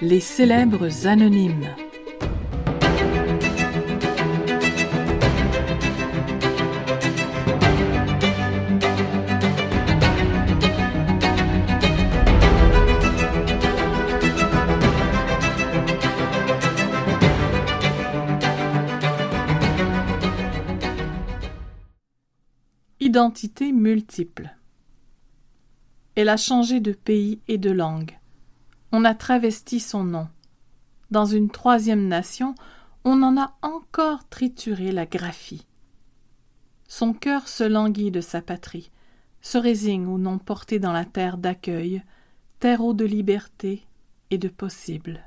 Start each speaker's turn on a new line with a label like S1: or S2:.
S1: Les célèbres anonymes. Identité multiple. Elle a changé de pays et de langue on a travesti son nom. Dans une troisième nation, on en a encore trituré la graphie. Son cœur se languit de sa patrie, se résigne au nom porté dans la terre d'accueil, terreau de liberté et de possible.